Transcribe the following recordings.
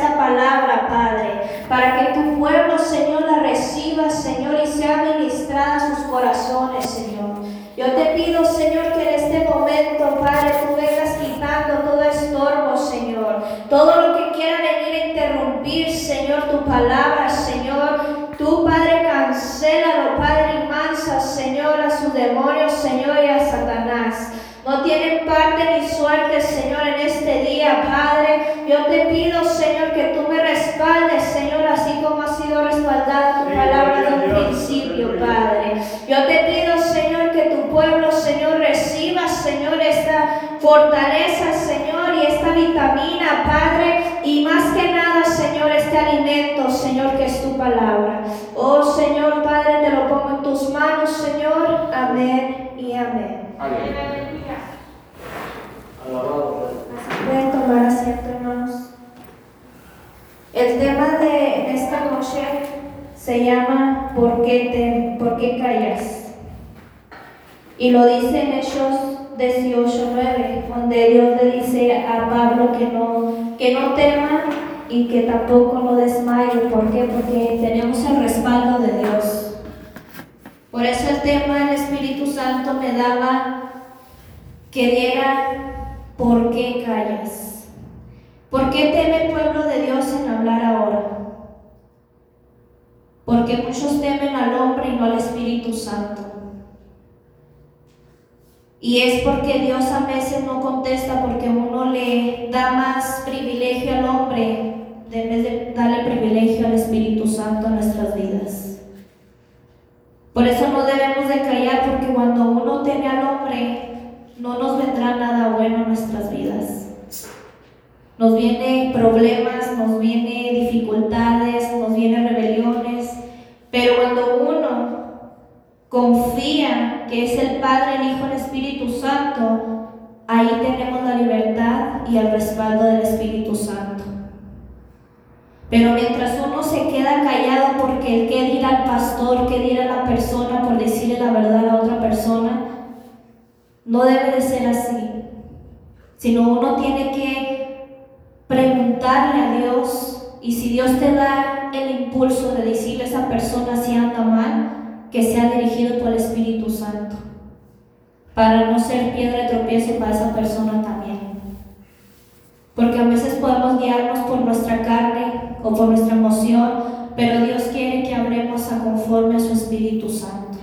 palabra, Padre, para que tu pueblo, Señor, la reciba, Señor, y sea ministrada a sus corazones, Señor. Yo te pido, Señor, que en este momento, Padre, tú vengas quitando todo estorbo, Señor. Todo lo que quiera venir a interrumpir, Señor, tu palabra, Señor. Tú, Padre, cancélalo, Padre, y mansa, Señor, a sus demonios, Señor, y a Satanás. No tienen parte ni suerte, Señor, en este día, Padre. Yo te pido, Señor, respaldes, Señor, así como ha sido respaldada tu palabra de un principio, Padre. Yo te pido, Señor, que tu pueblo, Señor, reciba, Señor, esta fortaleza, Señor, y esta vitamina, Padre, y más que nada, Señor, este alimento, Señor, que es tu palabra. Oh, Señor, Padre, te lo pongo en tus manos, Señor. Amén y amén. Amén. Pueden tomar asiento, hermanos. El tema de esta noche se llama ¿Por qué, te, ¿por qué callas? Y lo dice en Hechos 18:9, donde Dios le dice a Pablo que no, que no tema y que tampoco lo desmaye. ¿Por qué? Porque tenemos el respaldo de Dios. Por eso el tema del Espíritu Santo me daba que diera ¿por qué callas? ¿Por qué teme el pueblo de Dios en hablar ahora? Porque muchos temen al hombre y no al Espíritu Santo. Y es porque Dios a veces no contesta porque uno le da más privilegio al hombre en vez de darle privilegio al Espíritu Santo en nuestras vidas. Por eso no debemos de callar porque cuando uno teme al hombre, no nos vendrá nada bueno en nuestras vidas. Nos vienen problemas, nos vienen dificultades, nos vienen rebeliones, pero cuando uno confía que es el Padre, el Hijo, el Espíritu Santo, ahí tenemos la libertad y el respaldo del Espíritu Santo. Pero mientras uno se queda callado porque qué dirá el pastor, qué dirá la persona por decirle la verdad a la otra persona, no debe de ser así, sino uno tiene que preguntarle a Dios y si Dios te da el impulso de decirle a esa persona si anda mal, que sea dirigido por el Espíritu Santo, para no ser piedra de tropiezo para esa persona también. Porque a veces podemos guiarnos por nuestra carne o por nuestra emoción, pero Dios quiere que hablemos a conforme a su Espíritu Santo.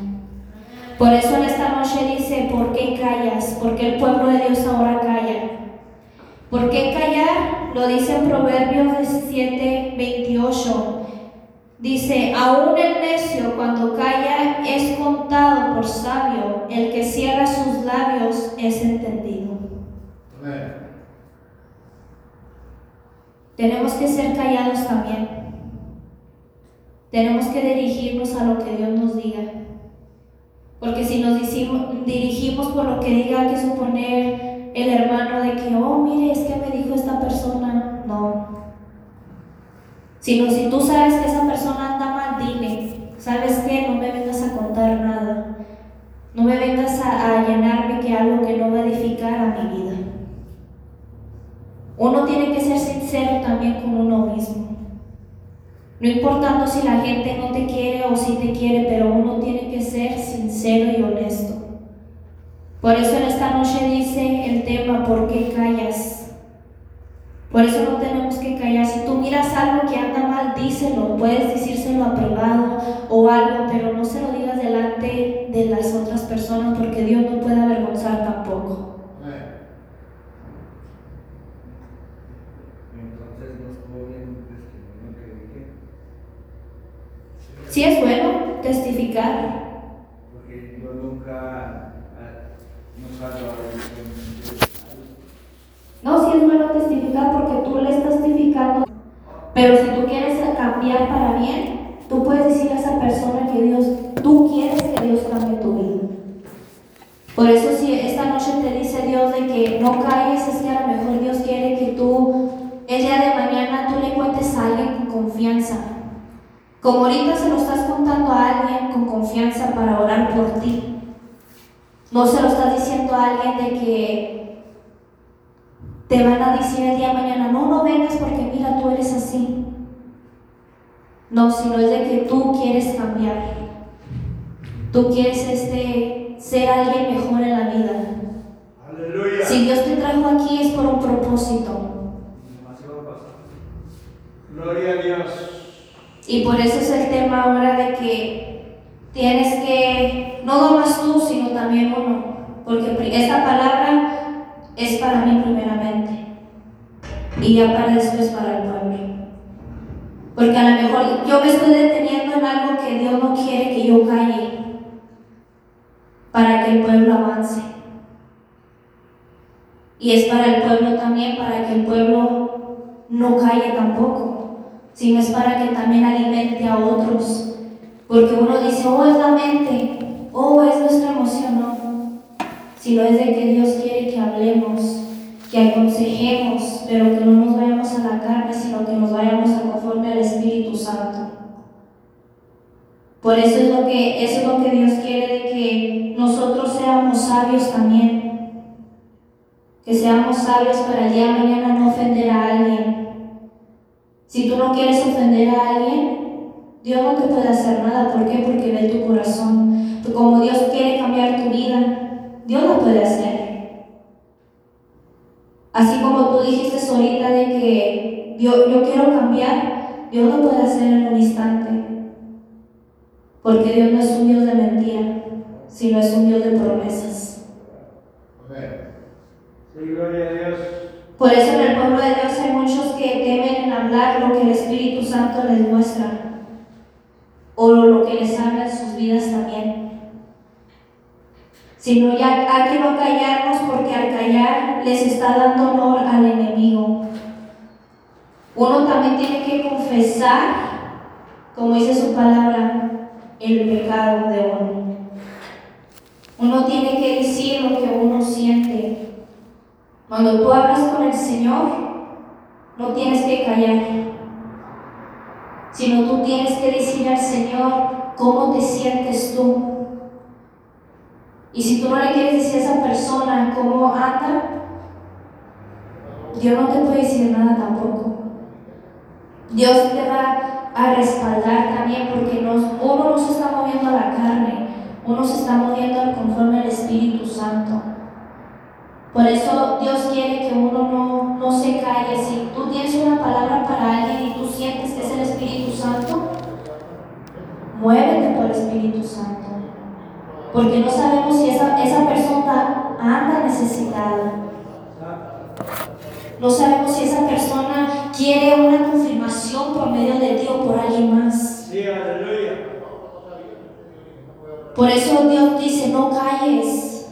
Por eso en esta noche dice, ¿por qué callas? Porque el pueblo de Dios ahora calla. ¿Por qué callar? Lo dice en Proverbios 17, 28. Dice, aún el necio cuando calla es contado por sabio, el que cierra sus labios es entendido. Tenemos que ser callados también. Tenemos que dirigirnos a lo que Dios nos diga. Porque si nos dirigimos por lo que diga que suponer el hermano de que, oh, mire, es que me dijo esta persona, no. Sino si tú sabes que esa persona anda mal, dile, ¿sabes qué? No me vengas a contar nada. No me vengas a, a llenarme que algo que no va a edificar a mi vida. Uno tiene que ser sincero también con uno mismo. No importando si la gente no te quiere o si te quiere, pero uno tiene que ser sincero y honesto. Por eso en esta noche dice el tema, ¿por qué callas? Por eso no tenemos que callar. Si tú miras algo que anda mal, díselo. Puedes decírselo a privado o algo, pero no se lo digas delante de las otras personas porque Dios no puede avergonzar tampoco. Sí es bueno testificar. Porque yo nunca, no sí es bueno testificar porque tú le estás testificando. Pero si tú quieres cambiar para bien, tú puedes decir a esa persona que Dios, tú quieres que Dios cambie tu vida. Por eso si esta noche te dice Dios de que no calles, es que a lo mejor Dios quiere que tú, el día de mañana tú le cuentes a alguien con confianza como ahorita se lo estás contando a alguien con confianza para orar por ti. No se lo estás diciendo a alguien de que te van a decir el día de mañana, no, no vengas porque mira, tú eres así. No, sino es de que tú quieres cambiar. Tú quieres este, ser alguien mejor en la vida. Aleluya. Si Dios te trajo aquí es por un propósito. Gloria a Dios. Y por eso es el tema ahora de que tienes que, no nomás tú, sino también uno. Porque esta palabra es para mí primeramente. Y ya para después para el pueblo. Porque a lo mejor yo me estoy deteniendo en algo que Dios no quiere que yo calle. Para que el pueblo avance. Y es para el pueblo también, para que el pueblo no calle tampoco, sino es para que también alimente a otros. Porque uno dice, oh, es la mente, oh, es nuestra emoción, no. Sino es de que Dios quiere que hablemos, que aconsejemos, pero que no nos vayamos a la carne, sino que nos vayamos a conforme al Espíritu Santo. Por eso es lo que, es lo que Dios quiere de que nosotros seamos sabios también que seamos sabios para el día mañana no ofender a alguien. Si tú no quieres ofender a alguien, Dios no te puede hacer nada. ¿Por qué? Porque ve tu corazón. Como Dios quiere cambiar tu vida, lo puede hacer. Así como tú dijiste ahorita de que yo, yo quiero cambiar, Dios lo puede hacer en un instante. Porque Dios no es un Dios de mentira, sino es un Dios de promesas. Amén. Sí, gloria a Dios. Por eso en el pueblo de Dios hay muchos que temen en hablar lo que el Espíritu Santo les muestra o lo que les habla en sus vidas también. Sino ya hay que no callarnos porque al callar les está dando honor al enemigo. Uno también tiene que confesar, como dice su palabra, el pecado de uno. Uno tiene que decir lo que uno siente. Cuando tú hablas con el Señor, no tienes que callar, sino tú tienes que decir al Señor cómo te sientes tú. Y si tú no le quieres decir a esa persona cómo anda, Dios no te puede decir nada tampoco. Dios te va a respaldar también porque nos, uno no se está moviendo a la carne, uno se está moviendo conforme al Espíritu Santo. Por eso Dios quiere que uno no, no se calle. Si tú tienes una palabra para alguien y tú sientes que es el Espíritu Santo, muévete por el Espíritu Santo. Porque no sabemos si esa, esa persona anda necesitada. No sabemos si esa persona quiere una confirmación por medio de ti o por alguien más. Sí, aleluya. Por eso Dios dice, no calles.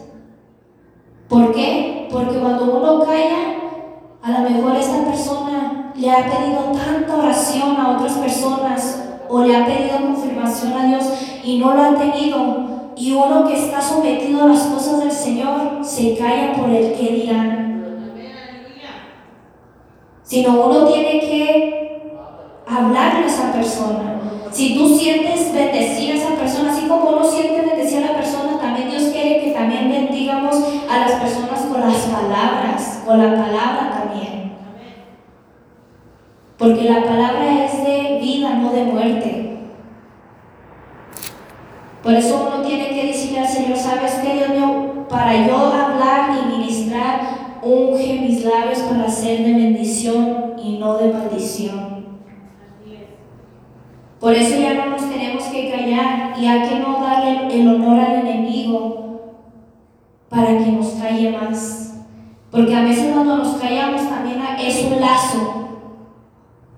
¿Por qué? Porque cuando uno calla, a lo mejor esta persona le ha pedido tanta oración a otras personas o le ha pedido confirmación a Dios y no lo ha tenido. Y uno que está sometido a las cosas del Señor se calla por el que dirán. Sino uno tiene que hablarle a esa persona. Si tú sientes bendecir a esa persona, así como uno siente bendecir a la persona, también Dios quiere que también bendigamos a las personas con las palabras, con la palabra también. Porque la palabra es de vida, no de muerte. Por eso uno tiene que decirle al Señor, ¿sabes qué, Dios mío? Para yo hablar y ministrar, unge mis labios para ser de bendición y no de maldición. Por eso ya no nos tenemos que callar y hay que no darle el honor al enemigo para que nos calle más. Porque a veces cuando nos callamos también es un lazo.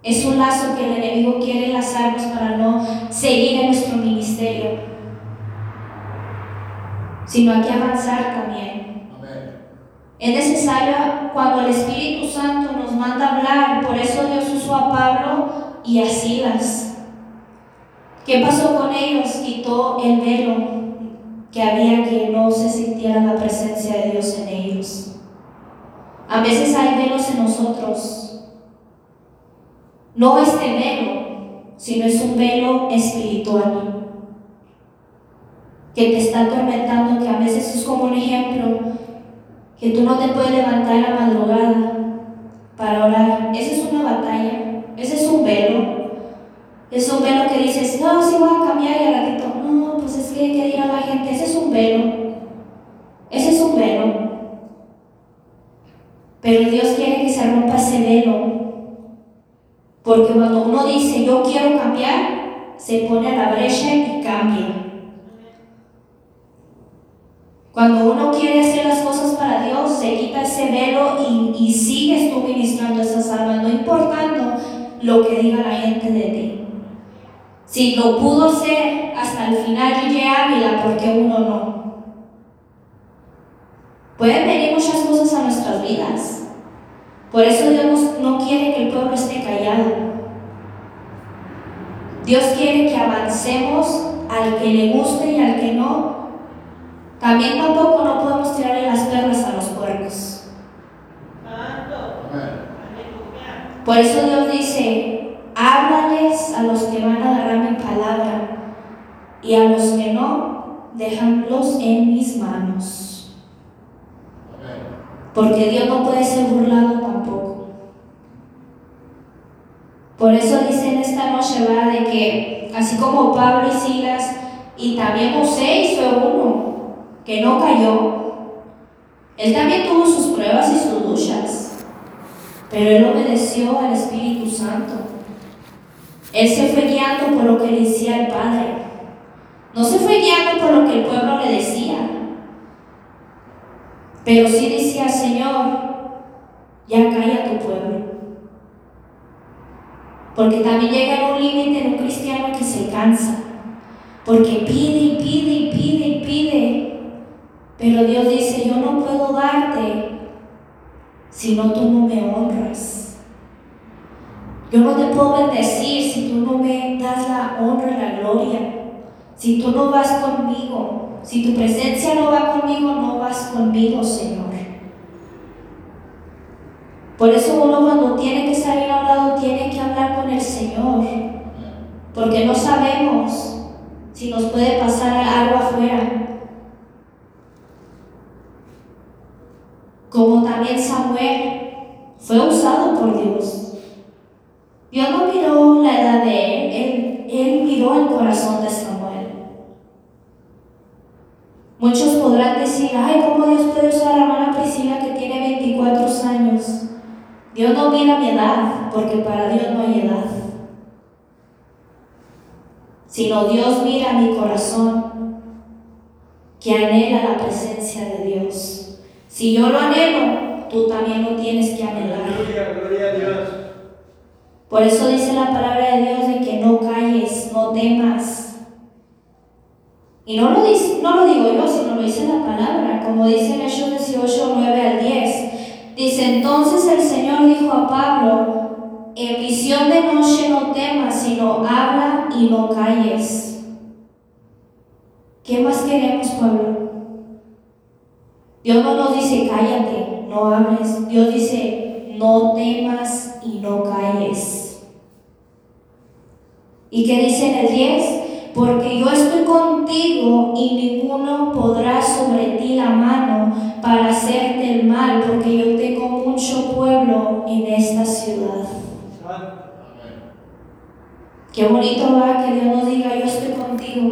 Es un lazo que el enemigo quiere lazarnos para no seguir en nuestro ministerio. Sino hay que avanzar también. Es necesario cuando el Espíritu Santo nos manda hablar, por eso Dios usó a Pablo y a Silas. ¿Qué pasó con ellos? Quitó el velo que había que no se sintiera la presencia de Dios en ellos. A veces hay velos en nosotros. No este velo, sino es un velo espiritual que te está atormentando, que a veces es como un ejemplo, que tú no te puedes levantar la madrugada para orar. Esa es una batalla, ese es un velo. Es un velo que dices, no, sí voy a cambiar y al ratito, no, pues es que, ¿qué dirá la gente? Ese es un velo. Ese es un velo. Pero Dios quiere que se rompa ese velo. Porque cuando uno dice, yo quiero cambiar, se pone a la brecha y cambia. Cuando uno quiere hacer las cosas para Dios, se quita ese velo y, y sigues tú ministrando esas almas, no importando lo que diga la gente de ti. Si lo pudo hacer hasta el final Gigi Ávila, porque uno no? Pueden venir muchas cosas a nuestras vidas. Por eso Dios no quiere que el pueblo esté callado. Dios quiere que avancemos al que le guste y al que no. También tampoco no podemos tirarle las perlas a los puercos. Por eso Dios dice, háblales a los que van a agarrar mi palabra y a los que no, déjanlos en mis manos. Porque Dios no puede ser burlado tampoco. Por eso dice en esta noche, ¿verdad? De que así como Pablo y Silas y también José fue uno que no cayó, él también tuvo sus pruebas y sus luchas. Pero él obedeció al Espíritu Santo. Él se fue guiando por lo que le decía el Padre. No se fue guiando por lo que el pueblo le decía. Pero sí decía, Señor, ya calla tu pueblo. Porque también llega un límite en un cristiano que se cansa. Porque pide y pide y pide y pide. Pero Dios dice, yo no puedo darte si no tú no me honras. Yo no te puedo bendecir si tú no me das la honra y la gloria. Si tú no vas conmigo, si tu presencia no va conmigo, no vas conmigo, Señor. Por eso uno cuando tiene que salir a un lado tiene que hablar con el Señor. Porque no sabemos si nos puede pasar algo afuera. Como también Samuel fue usado por Dios. Dios no miró la edad de él, él, miró el corazón de Samuel. Muchos podrán decir, ay, ¿cómo Dios puede usar a la hermana que tiene 24 años? Dios no mira mi edad, porque para Dios no hay edad. Sino Dios mira mi corazón, que anhela la presencia de Dios. Si yo lo anhelo, tú también lo tienes que anhelar. Gloria, a Dios. Por eso dice la palabra de Dios de que no calles, no temas. Y no lo, dice, no lo digo yo, sino lo dice la palabra, como dice en Hechos 18, 9 al 10. Dice, entonces el Señor dijo a Pablo, en visión de noche no temas, sino habla y no calles. ¿Qué más queremos, Pablo? Dios no nos dice cállate, no hables. Dios dice no temas y no calles. ¿Y qué dice en el 10? Porque yo estoy contigo y ninguno podrá sobre ti la mano para hacerte el mal, porque yo tengo mucho pueblo en esta ciudad. Qué bonito va que Dios nos diga, yo estoy contigo.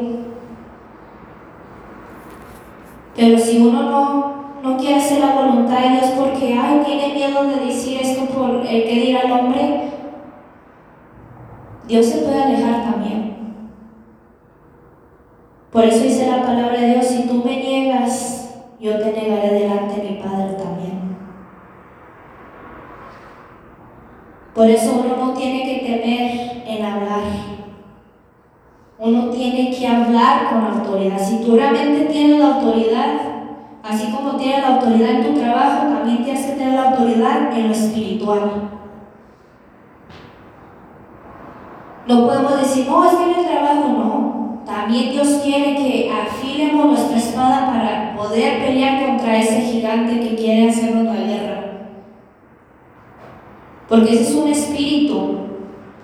Pero si uno no no quiere hacer la voluntad de Dios porque, ay, tiene miedo de decir esto por el que dirá el hombre, Dios se puede alejar también. Por eso dice la palabra de Dios, si tú me niegas, yo te negaré delante de mi Padre también. Por eso uno no tiene que temer en hablar. Uno tiene que hablar con autoridad. Si tú realmente tienes la autoridad, Así como tienes la autoridad en tu trabajo, también tienes que tener la autoridad en lo espiritual. No podemos decir, no, es que en el trabajo no. También Dios quiere que afilemos nuestra espada para poder pelear contra ese gigante que quiere hacernos la guerra. Porque ese es un espíritu,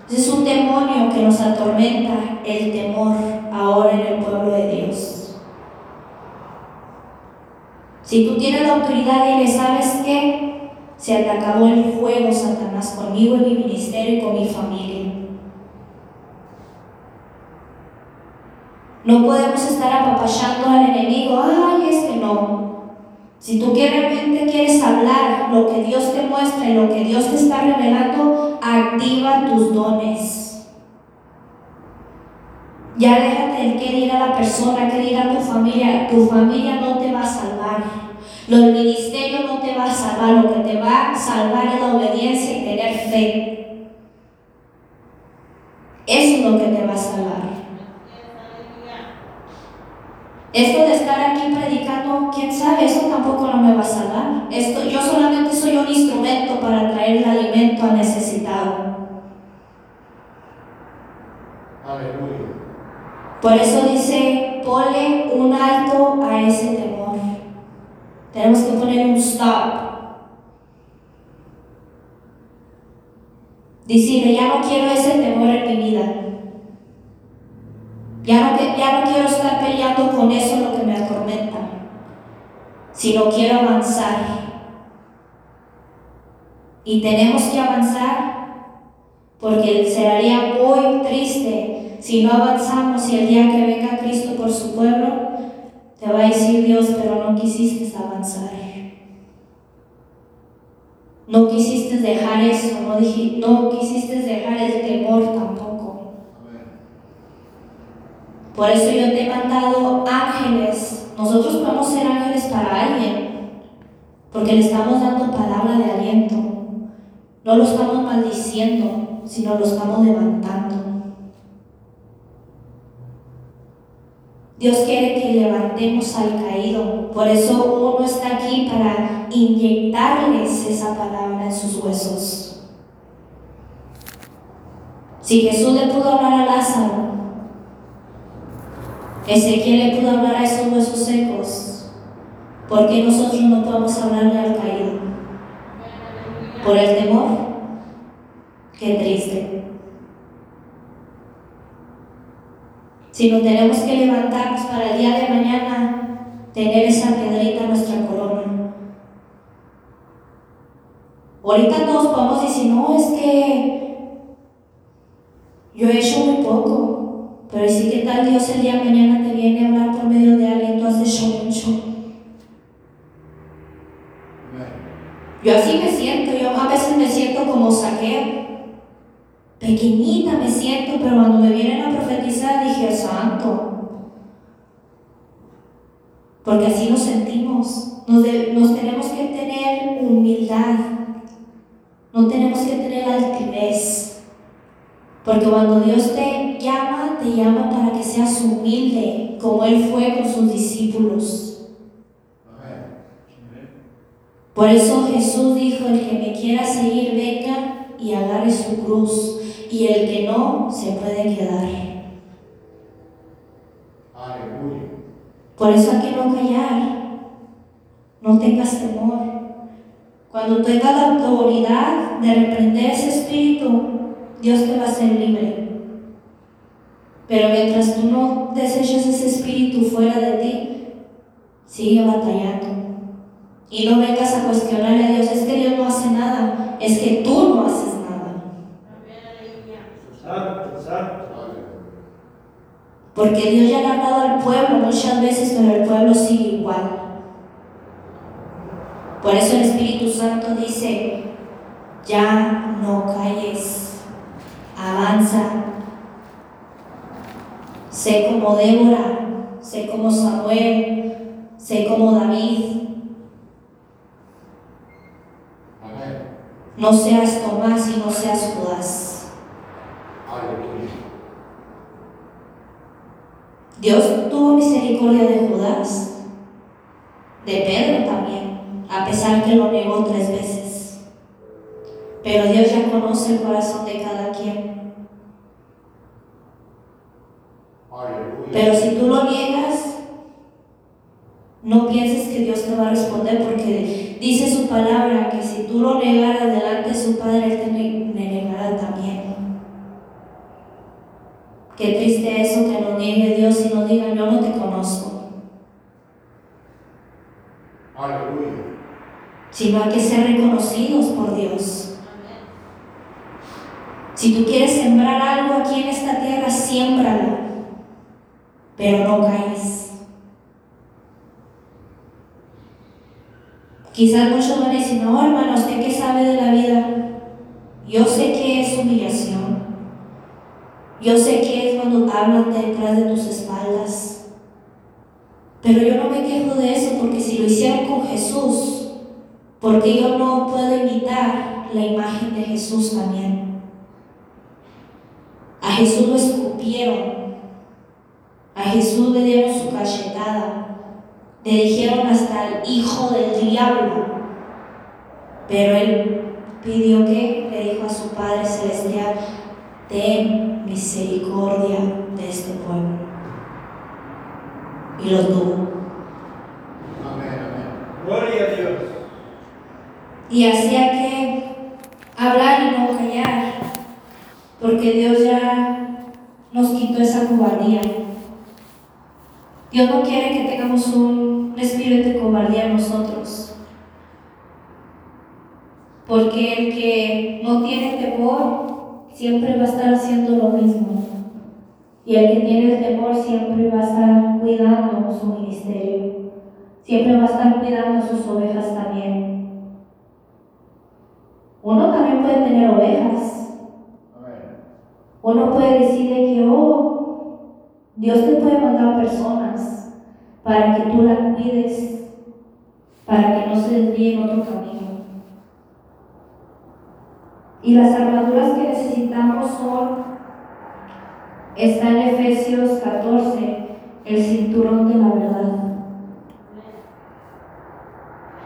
ese es un demonio que nos atormenta el temor ahora en el pueblo de Dios. Si tú tienes la autoridad y le sabes que se te acabó el fuego, Satanás, conmigo en mi ministerio y con mi familia. No podemos estar apapachando al enemigo, ay, es que no. Si tú realmente quieres hablar lo que Dios te muestra y lo que Dios te está revelando, activa tus dones. Ya déjate de qué dirá la persona, qué dirá tu familia. Tu familia no te va a salvar. Los ministerios no te va a salvar. Lo que te va a salvar es la obediencia y tener fe. Eso es lo que te va a salvar. Esto de estar aquí predicando, quién sabe, eso tampoco no me va a salvar. Esto, yo solamente soy un instrumento para traer el alimento al necesitado. Aleluya. Por eso dice, ponle un alto a ese temor. Tenemos que poner un stop. Decirle, ya no quiero ese temor en mi vida. Ya no, ya no quiero estar peleando con eso lo que me atormenta, sino quiero avanzar. Y tenemos que avanzar porque sería muy triste si no avanzamos y el día que venga Cristo por su pueblo, te va a decir Dios, pero no quisiste avanzar. No quisiste dejar eso, no, no quisiste dejar el temor tampoco. Por eso yo te he mandado ángeles. Nosotros podemos ser ángeles para alguien, porque le estamos dando palabra de aliento. No lo estamos maldiciendo, sino lo estamos levantando. Dios quiere que levantemos al caído. Por eso uno está aquí para inyectarles esa palabra en sus huesos. Si Jesús le pudo hablar a Lázaro, Ezequiel le pudo hablar a esos huesos secos. ¿Por qué nosotros no podemos hablarle al caído? ¿Por el temor? Qué triste. Si no tenemos que levantarnos para el día de mañana, tener esa piedrita en nuestra corona. Ahorita todos podemos decir, no, es que yo he hecho muy poco. Pero si que tal Dios el día de mañana te viene a hablar por medio de alguien, tú has hecho mucho. Yo así me siento, yo a veces me siento como saqueo. Pequeñita me siento, pero cuando me vienen a profetizar Porque así nos sentimos. Nos, nos tenemos que tener humildad. No tenemos que tener altivez. Porque cuando Dios te llama, te llama para que seas humilde, como Él fue con sus discípulos. Por eso Jesús dijo, el que me quiera seguir, venga y agarre su cruz. Y el que no, se puede quedar. Por eso hay que no callar. No tengas temor. Cuando tengas la autoridad de reprender ese espíritu, Dios te va a hacer libre. Pero mientras tú no deseches ese espíritu fuera de ti, sigue batallando. Y no vengas a cuestionarle a Dios, es que Dios no hace nada, es que tú no haces nada. Porque Dios ya le ha hablado al pueblo muchas veces, pero el pueblo sigue igual. Por eso el Espíritu Santo dice, ya no calles avanza. Sé como Débora, sé como Samuel, sé como David. No seas Tomás y no seas Judas. Dios tuvo misericordia de Judas, de Pedro también, a pesar que lo negó tres veces. Pero Dios ya conoce el corazón de cada quien. Pero si tú lo niegas, no pienses que Dios te va a responder porque dice su palabra que si tú lo negaras delante de su Padre, Él te negará también. Qué triste eso que nos niegue Dios y nos diga, yo no te conozco. Aleluya. Sino hay que ser reconocidos por Dios. Si tú quieres sembrar algo aquí en esta tierra, siémbralo. pero no caes. Quizás muchos van a decir, no, hermano, ¿usted qué sabe de la vida? Yo sé que es humillación. Yo sé que es cuando hablan detrás de tus espaldas. Pero yo no me quejo de eso porque si lo hicieron con Jesús, porque yo no puedo imitar la imagen de Jesús también. A Jesús lo escupieron. A Jesús le dieron su cachetada. Le dijeron hasta el hijo del diablo. Pero él pidió que le dijo a su Padre Celestial, ten misericordia de este pueblo. Y lo tuvo. Amén, amén. Gloria a Dios. Y hacía que hablar y no callar, porque Dios ya nos quitó esa cobardía. Dios no quiere que tengamos un espíritu de cobardía en nosotros. Porque el que no tiene temor siempre va a estar haciendo lo mismo. Y el que tiene el temor siempre va a estar cuidando su ministerio. Siempre va a estar cuidando sus ovejas también. Uno también puede tener ovejas. Uno puede decir de que, oh, Dios te puede mandar personas para que tú la cuides, para que no se desvíe en otro camino. Y las armaduras que necesitamos son, está en Efesios 14, el cinturón de la verdad,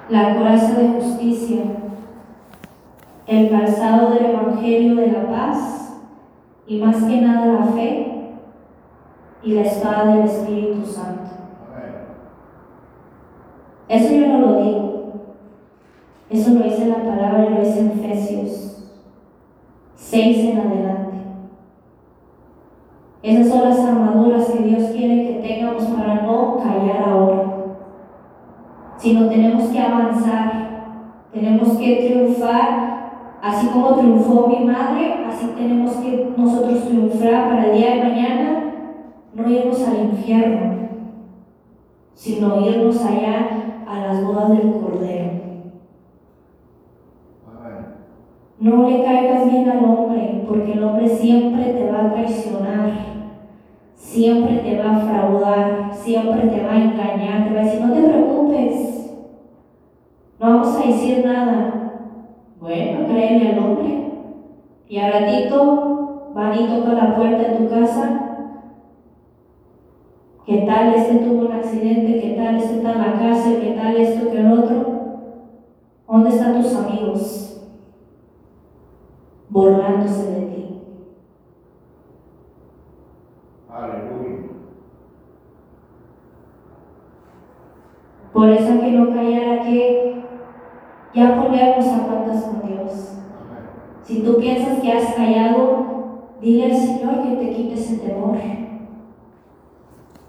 la coraza de justicia, el calzado del Evangelio de la paz y más que nada la fe y la espada del Espíritu Santo. Eso yo no lo digo. Eso lo dice la palabra y lo dice en Efesios 6 en adelante. Esas son las armaduras que Dios quiere que tengamos para no callar ahora, sino tenemos que avanzar, tenemos que triunfar, así como triunfó mi madre, así tenemos que nosotros triunfar para el día de mañana, no irnos al infierno, sino irnos allá a las bodas del Cordero. No le caigas al hombre, porque el hombre siempre te va a traicionar, siempre te va a fraudar, siempre te va a engañar, te va a decir, no te preocupes, no vamos a decir nada. Bueno, créeme al hombre. Y al ratito van y tocan la puerta de tu casa. ¿Qué tal este tuvo un accidente? ¿Qué tal este está en la cárcel? ¿Qué tal esto que el otro? ¿Dónde están tus amigos? Burlándose de ti. Aleluya. Por eso que no callar, hay que ya ponernos a cuentas con Dios. Amén. Si tú piensas que has callado, dile al Señor que te quite ese temor.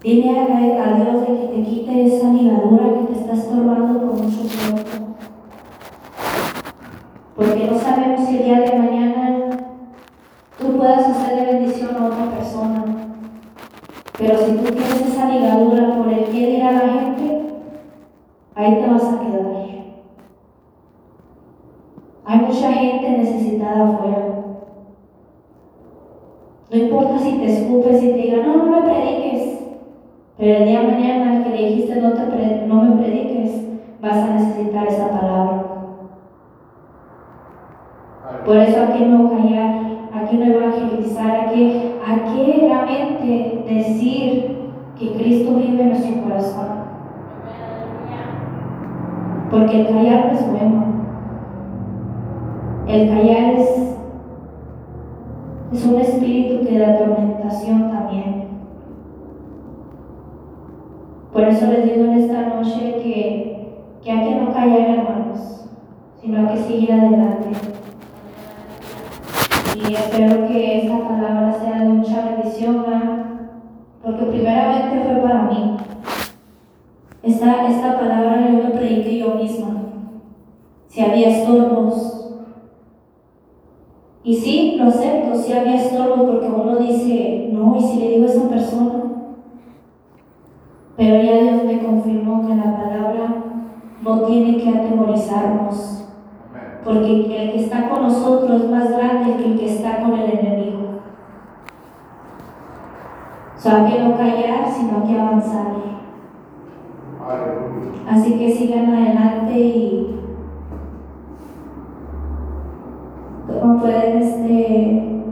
Dile a, a Dios de que te quite esa ligadura que te está estorbando por mucho tiempo. Porque no sabemos si el día de mañana a otra persona. Pero si tú tienes esa ligadura por el que dirá la gente, ahí te vas a quedar. Hay mucha gente necesitada afuera. No importa si te escupes y te digan, no, no me prediques. Pero el día de mañana al que dijiste no, te pre- no me prediques, vas a necesitar esa palabra. Por eso aquí no callar, no evangelizar, aquí, aquí realmente decir que Cristo vive en nuestro corazón. Porque el callar no es bueno. El callar es, es un espíritu que da atormentación también. Por eso les digo en esta noche que, que hay que no callar, hermanos, sino que seguir adelante. Y espero que esta palabra sea de mucha bendición, porque primeramente fue para mí. Esta, esta palabra yo me prediqué yo misma. Si había estorbos. Y sí, lo acepto, si había estorbos, porque uno dice, no, y si le digo a esa persona, Pero ya Dios me confirmó que la palabra no tiene que atemorizarnos. Porque el que está con nosotros es más grande que el que está con el enemigo. O sea, que no callar, sino que avanzar. Así que sigan adelante y como pueden este,